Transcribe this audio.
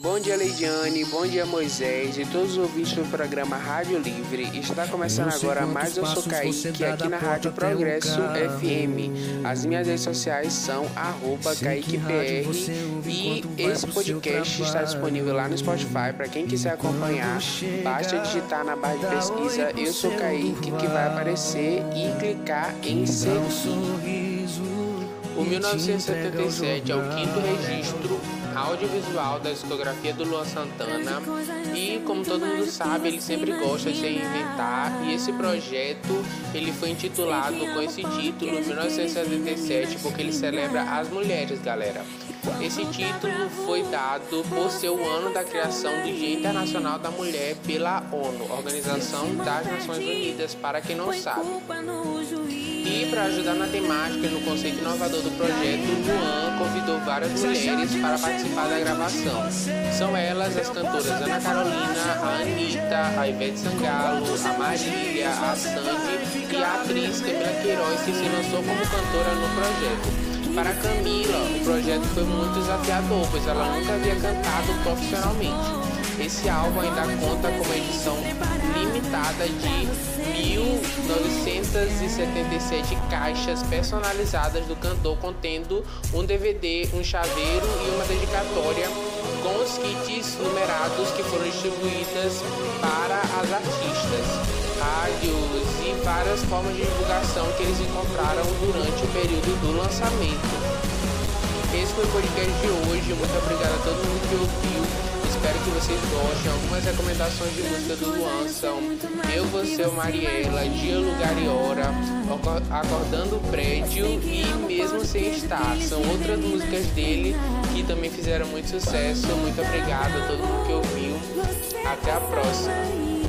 Bom dia, Leidiane. Bom dia, Moisés e todos os ouvintes do programa Rádio Livre. Está começando agora mais Eu Sou Kaique aqui na Rádio Progresso FM. As minhas redes sociais são arroba KaiquePR e esse podcast está disponível lá no Spotify para quem quiser acompanhar. Basta digitar na barra de pesquisa Eu Sou Kaique que vai aparecer e clicar em seguir. O 1977 é o quinto registro audiovisual da discografia do Luan Santana e como todo mundo sabe ele sempre gosta de se reinventar e esse projeto ele foi intitulado com esse título 1977 porque ele celebra as mulheres galera esse título foi dado por ser o ano da criação do Dia Internacional da Mulher pela ONU, Organização das Nações Unidas, para quem não sabe. E para ajudar na temática e no conceito inovador do projeto, Luan convidou várias mulheres para participar da gravação. São elas as cantoras Ana Carolina, a Anitta, a Ivete Sangalo, a Marília, a Sandy e a atriz Camila Queiroz que se lançou como cantora no projeto. Para Camila, o projeto foi muito desafiador, pois ela nunca havia cantado profissionalmente. Esse álbum ainda conta com uma edição limitada de 1977 caixas personalizadas do cantor, contendo um DVD, um chaveiro e uma dedicatória com os kits numerados que foram distribuídas para as artistas, rádios e várias formas de divulgação que eles encontraram durante o período do lançamento. Esse foi o podcast de hoje. Muito obrigado a todo mundo que ouviu. Espero que vocês gostem. Algumas recomendações de música do Luan são Eu, Você, Mariela, Dia, Lugar e Hora, Acordando o Prédio e Mesmo Sem Estar. São outras músicas dele que também fizeram muito sucesso. Muito obrigado a todo mundo que ouviu. Até a próxima.